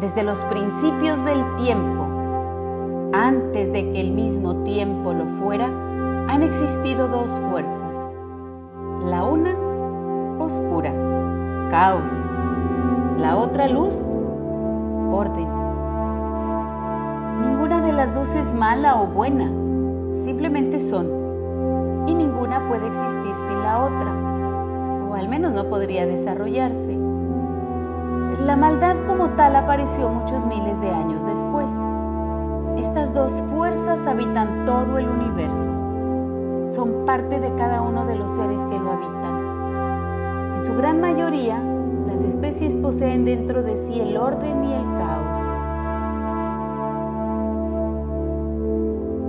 Desde los principios del tiempo, antes de que el mismo tiempo lo fuera, han existido dos fuerzas. La una, oscura, caos. La otra, luz, orden. Ninguna de las dos es mala o buena, simplemente son. Y ninguna puede existir sin la otra, o al menos no podría desarrollarse. La maldad como tal apareció muchos miles de años después. Estas dos fuerzas habitan todo el universo. Son parte de cada uno de los seres que lo habitan. En su gran mayoría, las especies poseen dentro de sí el orden y el caos.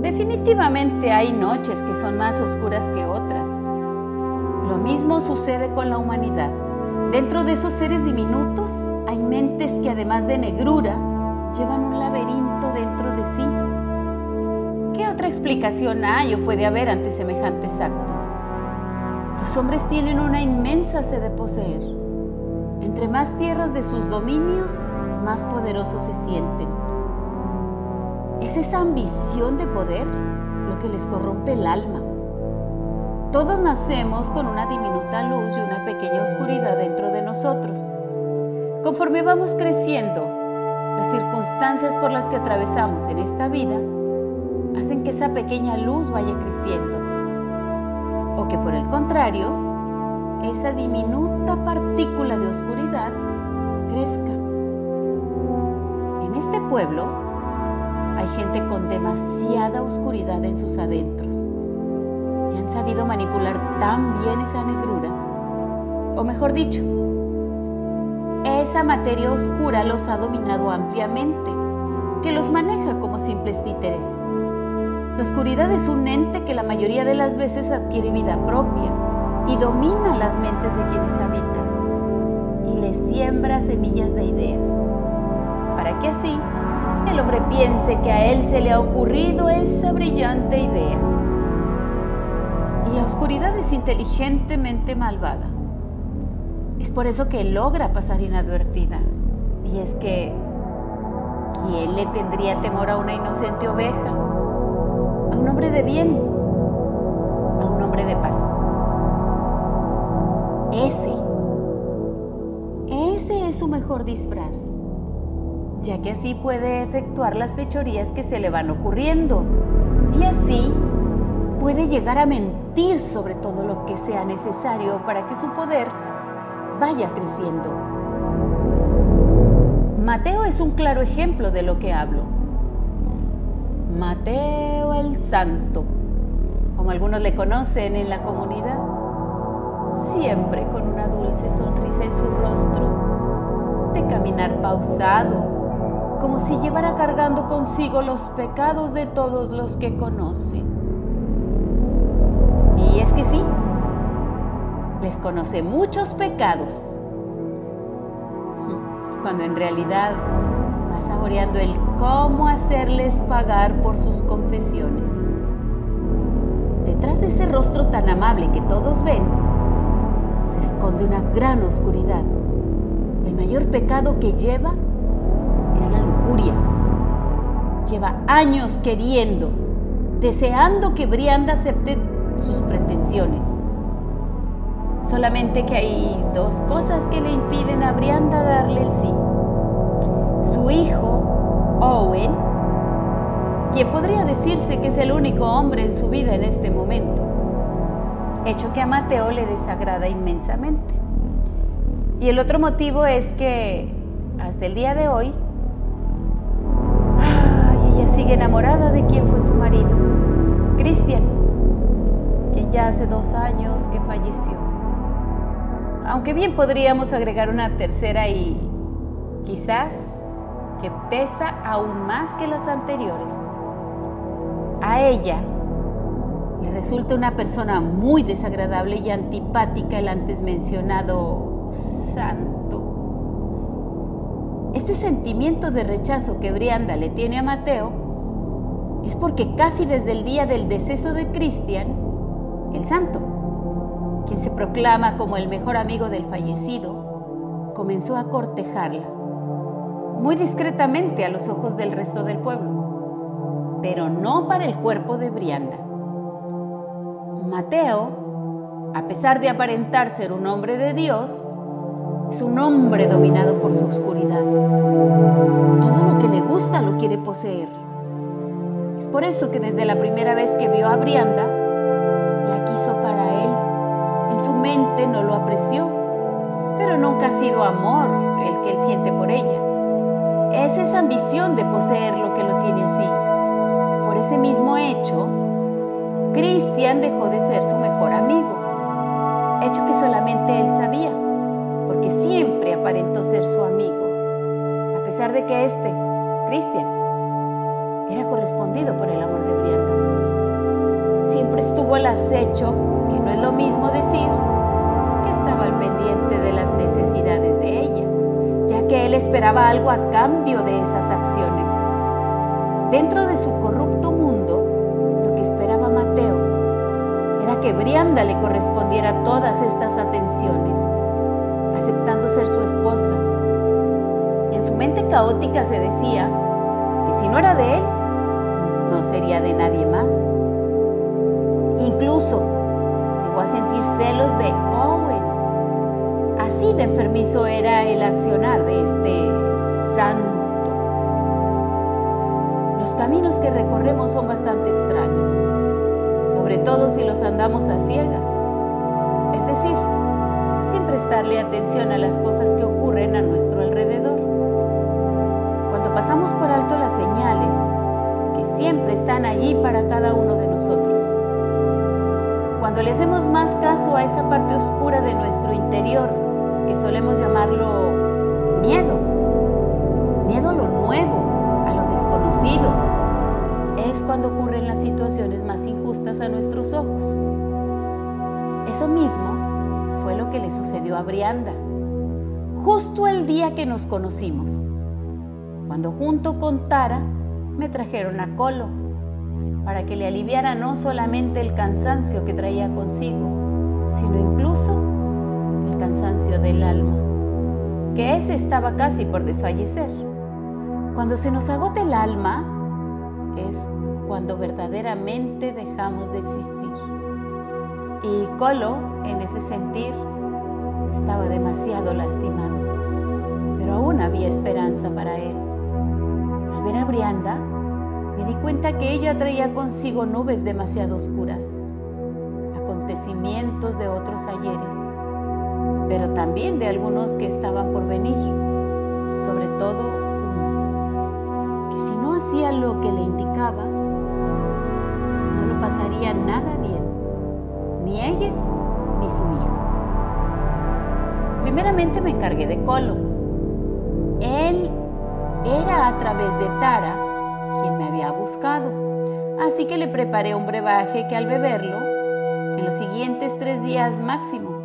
Definitivamente hay noches que son más oscuras que otras. Lo mismo sucede con la humanidad. Dentro de esos seres diminutos hay mentes que además de negrura llevan un laberinto dentro de sí. ¿Qué otra explicación hay o puede haber ante semejantes actos? Los hombres tienen una inmensa sed de poseer. Entre más tierras de sus dominios, más poderosos se sienten. Es esa ambición de poder lo que les corrompe el alma. Todos nacemos con una diminuta luz y una pequeña oscuridad dentro de nosotros. Conforme vamos creciendo, las circunstancias por las que atravesamos en esta vida hacen que esa pequeña luz vaya creciendo. O que por el contrario, esa diminuta partícula de oscuridad crezca. En este pueblo hay gente con demasiada oscuridad en sus adentros y han sabido manipular tan bien esa negrura, o mejor dicho, esa materia oscura los ha dominado ampliamente, que los maneja como simples títeres. La oscuridad es un ente que la mayoría de las veces adquiere vida propia y domina las mentes de quienes habitan y les siembra semillas de ideas, para que así el hombre piense que a él se le ha ocurrido esa brillante idea. Y la oscuridad es inteligentemente malvada. Es por eso que logra pasar inadvertida. Y es que, ¿quién le tendría temor a una inocente oveja? A un hombre de bien, a un hombre de paz. Ese, ese es su mejor disfraz, ya que así puede efectuar las fechorías que se le van ocurriendo. Y así puede llegar a mentir sobre todo lo que sea necesario para que su poder vaya creciendo. Mateo es un claro ejemplo de lo que hablo. Mateo el Santo, como algunos le conocen en la comunidad, siempre con una dulce sonrisa en su rostro, de caminar pausado, como si llevara cargando consigo los pecados de todos los que conocen. Y es que sí, les conoce muchos pecados, cuando en realidad va saboreando el cómo hacerles pagar por sus confesiones. Detrás de ese rostro tan amable que todos ven, se esconde una gran oscuridad. El mayor pecado que lleva es la lujuria. Lleva años queriendo, deseando que Brianda acepte sus pretensiones Solamente que hay dos cosas que le impiden a Brianda darle el sí. Su hijo, Owen, quien podría decirse que es el único hombre en su vida en este momento, hecho que a Mateo le desagrada inmensamente. Y el otro motivo es que hasta el día de hoy, ella sigue enamorada de quien fue su marido, Cristian, quien ya hace dos años que falleció aunque bien podríamos agregar una tercera y quizás que pesa aún más que las anteriores. A ella le resulta una persona muy desagradable y antipática el antes mencionado santo. Este sentimiento de rechazo que Brianda le tiene a Mateo es porque casi desde el día del deceso de Cristian, el santo, quien se proclama como el mejor amigo del fallecido, comenzó a cortejarla. muy discretamente a los ojos del resto del pueblo, pero no para el cuerpo de Brianda. Mateo, a pesar de aparentar ser un hombre de Dios, es un hombre dominado por su oscuridad. Todo lo que le gusta lo quiere poseer. Es por eso que desde la primera vez que vio a Brianda, pero nunca ha sido amor el que él siente por ella. Es esa ambición de poseer lo que lo tiene así. Por ese mismo hecho, Cristian dejó de ser su mejor amigo, hecho que solamente él sabía porque siempre aparentó ser su amigo, a pesar de que este, Cristian, era correspondido por el amor de Brianda. Siempre estuvo al acecho, que no es lo mismo decir estaba al pendiente de las necesidades de ella, ya que él esperaba algo a cambio de esas acciones. Dentro de su corrupto mundo, lo que esperaba Mateo era que Brianda le correspondiera todas estas atenciones aceptando ser su esposa. En su mente caótica se decía que si no era de él, no sería de nadie más. Incluso llegó a sentir celos de De enfermizo era el accionar de este santo. Los caminos que recorremos son bastante extraños, sobre todo si los andamos a ciegas. Es decir, sin prestarle atención a las cosas que ocurren a nuestro alrededor. Cuando pasamos por alto las señales, que siempre están allí para cada uno de nosotros. Cuando le hacemos más caso a esa parte oscura de nuestro interior, que solemos llamarlo miedo, miedo a lo nuevo, a lo desconocido, es cuando ocurren las situaciones más injustas a nuestros ojos. Eso mismo fue lo que le sucedió a Brianda, justo el día que nos conocimos, cuando junto con Tara me trajeron a Colo para que le aliviara no solamente el cansancio que traía consigo, sino incluso cansancio del alma, que ese estaba casi por desfallecer. Cuando se nos agota el alma es cuando verdaderamente dejamos de existir. Y Colo, en ese sentir, estaba demasiado lastimado, pero aún había esperanza para él. Al ver a Brianda, me di cuenta que ella traía consigo nubes demasiado oscuras, acontecimientos de otros ayeres, pero también de algunos que estaban por venir, sobre todo uno, que si no hacía lo que le indicaba, no lo pasaría nada bien ni ella ni su hijo. Primeramente me encargué de Colo. Él era a través de Tara quien me había buscado, así que le preparé un brebaje que al beberlo, en los siguientes tres días máximo,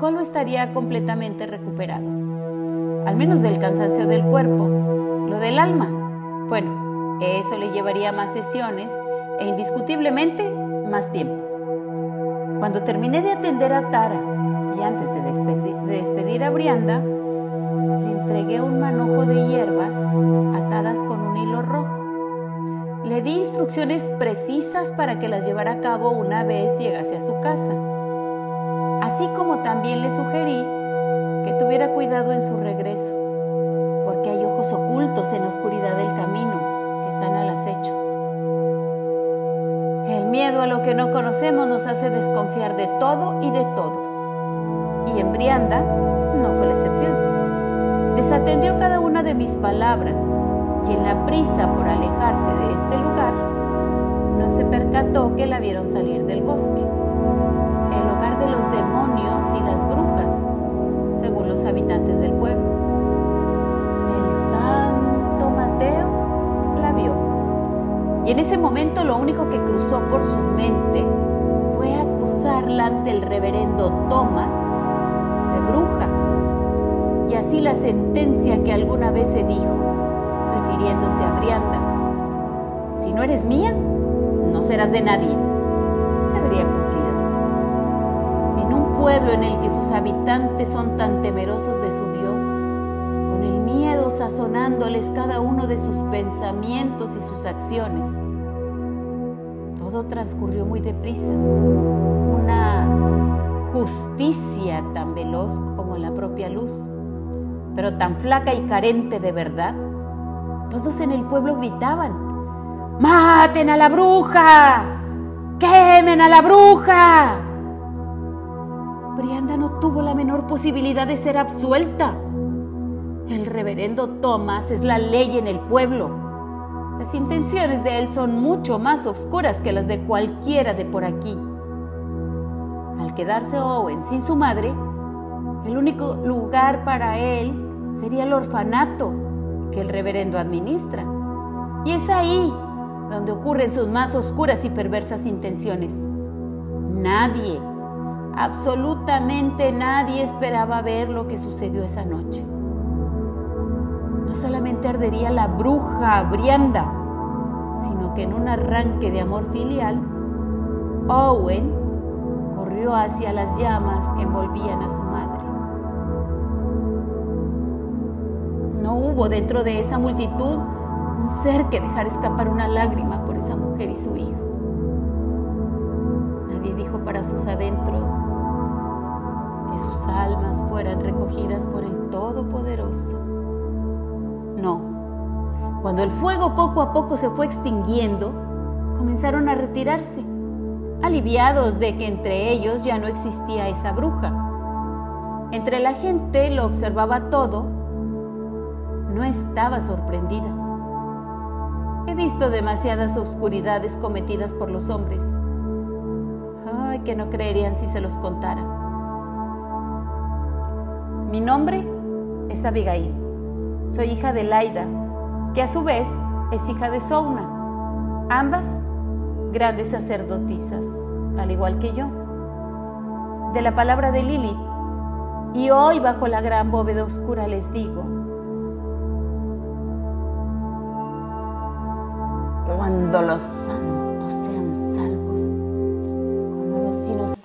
Colo estaría completamente recuperado, al menos del cansancio del cuerpo, lo del alma. Bueno, eso le llevaría más sesiones e indiscutiblemente más tiempo. Cuando terminé de atender a Tara y antes de despedir, a Brianda, le entregué un manojo de hierbas atadas con un hilo rojo. Le di instrucciones precisas para que las llevara a cabo una vez llegase a su casa. Así como también le sugerí que tuviera cuidado en su regreso, porque hay ojos ocultos en la oscuridad del camino que están al acecho. El miedo a lo que no conocemos nos hace desconfiar de todo y de todos. Y en Brianda no fue la excepción. Desatendió cada una de mis palabras y en la prisa por alejarse de este lugar, no se percató que la vieron salir del bosque, el hogar de los demonios y las brujas, según los habitantes del pueblo. El santo Mateo y en ese momento lo único que cruzó por su mente fue acusarla ante el reverendo Thomas de bruja. Y así la sentencia que alguna vez se dijo, refiriéndose a Brianda, si no eres mía, no serás de nadie, se vería pueblo en el que sus habitantes son tan temerosos de su Dios, con el miedo sazonándoles cada uno de sus pensamientos y sus acciones. Todo transcurrió muy deprisa. Una justicia tan veloz como la propia luz, pero tan flaca y carente de verdad. Todos en el pueblo gritaban, ¡Maten a la bruja! ¡Quemen a la bruja! Brianda no tuvo la menor posibilidad de ser absuelta. El reverendo Thomas es la ley en el pueblo. Las intenciones de él son mucho más oscuras que las de cualquiera de por aquí. Al quedarse Owen sin su madre, el único lugar para él sería el orfanato que el reverendo administra. Y es ahí donde ocurren sus más oscuras y perversas intenciones. Nadie, absolutamente nadie esperaba ver lo que sucedió esa noche. No solamente ardería la bruja Brianda, sino que en un arranque de amor filial, Owen corrió hacia las llamas que envolvían a su madre. No hubo dentro de esa multitud un ser que dejara escapar una lágrima por esa mujer y su hijo. Sus adentros que sus almas fueran recogidas por el Todopoderoso. No. Cuando el fuego poco a poco se fue extinguiendo, comenzaron a retirarse, aliviados de que entre ellos ya no existía esa bruja. Entre la gente lo observaba todo, no estaba sorprendida. He visto demasiadas oscuridades cometidas por los hombres. Que no creerían si se los contara. Mi nombre es Abigail. Soy hija de Laida, que a su vez es hija de Souna. Ambas grandes sacerdotisas, al igual que yo. De la palabra de Lili. Y hoy bajo la gran bóveda oscura les digo, cuando los santos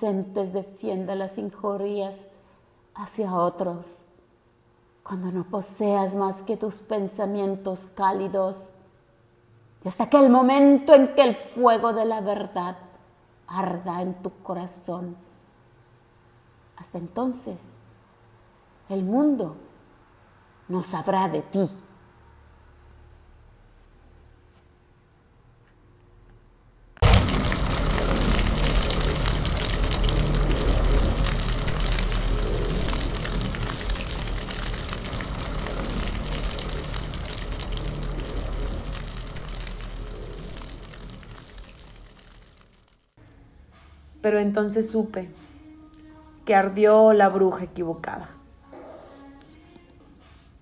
defiendan las injurias hacia otros, cuando no poseas más que tus pensamientos cálidos, y hasta aquel momento en que el fuego de la verdad arda en tu corazón. Hasta entonces, el mundo no sabrá de ti. Pero entonces supe que ardió la bruja equivocada.